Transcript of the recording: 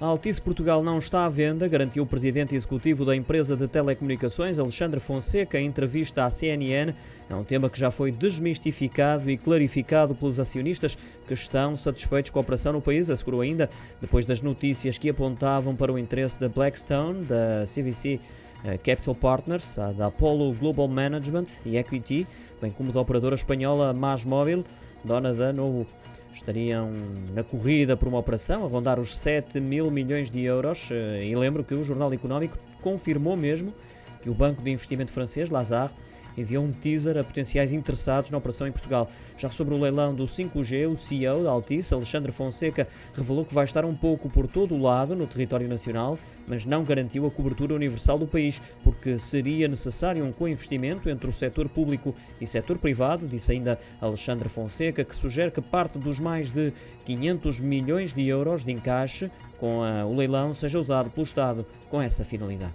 A Altice Portugal não está à venda, garantiu o presidente executivo da empresa de telecomunicações, Alexandre Fonseca, em entrevista à CNN. É um tema que já foi desmistificado e clarificado pelos acionistas que estão satisfeitos com a operação no país, assegurou ainda, depois das notícias que apontavam para o interesse da Blackstone, da CVC eh, Capital Partners, da Apollo Global Management e Equity, bem como da operadora espanhola Mais Móvil, dona da Novo estariam na corrida por uma operação a rondar os 7 mil milhões de euros. Eh, e lembro que o Jornal Económico confirmou mesmo que o banco de investimento francês, Lazard, enviou um teaser a potenciais interessados na operação em Portugal. Já sobre o leilão do 5G, o CEO da Altice, Alexandre Fonseca, revelou que vai estar um pouco por todo o lado no território nacional, mas não garantiu a cobertura universal do país, porque seria necessário um co-investimento entre o setor público e setor privado, disse ainda Alexandre Fonseca, que sugere que parte dos mais de 500 milhões de euros de encaixe com a, o leilão seja usado pelo Estado com essa finalidade.